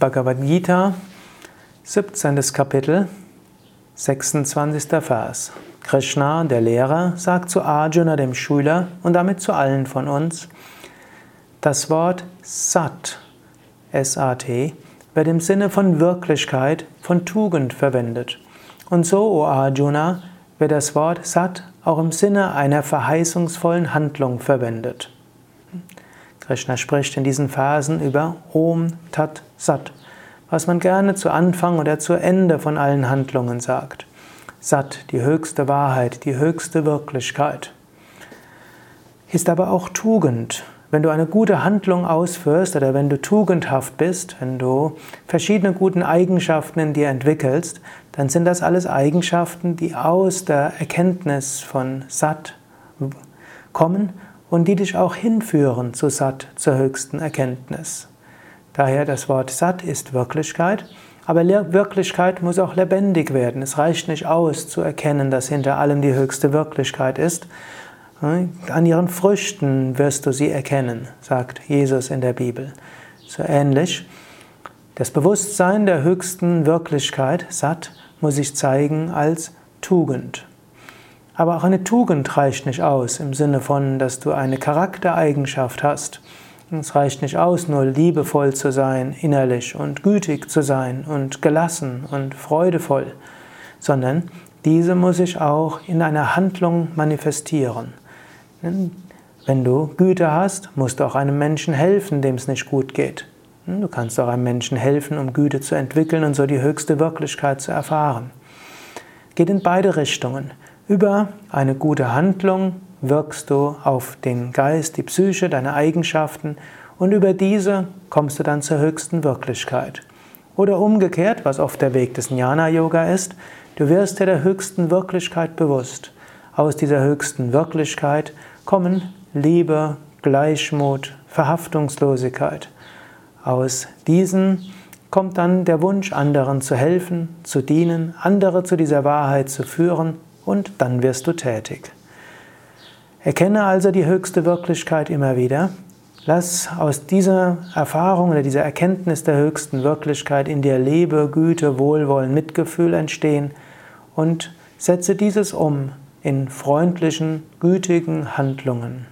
Bhagavad Gita, 17. Kapitel, 26. Vers. Krishna, der Lehrer, sagt zu Arjuna, dem Schüler, und damit zu allen von uns, das Wort Sat, S-A-T, wird im Sinne von Wirklichkeit, von Tugend verwendet. Und so, O Arjuna, wird das Wort Sat auch im Sinne einer verheißungsvollen Handlung verwendet. Krishna spricht in diesen Phasen über Om Tat Sat, was man gerne zu Anfang oder zu Ende von allen Handlungen sagt. Sat, die höchste Wahrheit, die höchste Wirklichkeit. Ist aber auch Tugend. Wenn du eine gute Handlung ausführst oder wenn du tugendhaft bist, wenn du verschiedene gute Eigenschaften in dir entwickelst, dann sind das alles Eigenschaften, die aus der Erkenntnis von Sat kommen und die dich auch hinführen zu Sat, zur höchsten Erkenntnis. Daher das Wort Sat ist Wirklichkeit, aber Wirklichkeit muss auch lebendig werden. Es reicht nicht aus zu erkennen, dass hinter allem die höchste Wirklichkeit ist. An ihren Früchten wirst du sie erkennen, sagt Jesus in der Bibel. So ähnlich. Das Bewusstsein der höchsten Wirklichkeit, Sat, muss sich zeigen als Tugend. Aber auch eine Tugend reicht nicht aus, im Sinne von, dass du eine Charaktereigenschaft hast. Es reicht nicht aus, nur liebevoll zu sein, innerlich und gütig zu sein und gelassen und freudevoll, sondern diese muss sich auch in einer Handlung manifestieren. Wenn du Güte hast, musst du auch einem Menschen helfen, dem es nicht gut geht. Du kannst auch einem Menschen helfen, um Güte zu entwickeln und so die höchste Wirklichkeit zu erfahren. Geht in beide Richtungen. Über eine gute Handlung wirkst du auf den Geist, die Psyche, deine Eigenschaften und über diese kommst du dann zur höchsten Wirklichkeit. Oder umgekehrt, was oft der Weg des Jnana-Yoga ist, du wirst dir der höchsten Wirklichkeit bewusst. Aus dieser höchsten Wirklichkeit kommen Liebe, Gleichmut, Verhaftungslosigkeit. Aus diesen kommt dann der Wunsch, anderen zu helfen, zu dienen, andere zu dieser Wahrheit zu führen und dann wirst du tätig. Erkenne also die höchste Wirklichkeit immer wieder. Lass aus dieser Erfahrung oder dieser Erkenntnis der höchsten Wirklichkeit in dir Liebe, Güte, Wohlwollen, Mitgefühl entstehen und setze dieses um in freundlichen, gütigen Handlungen.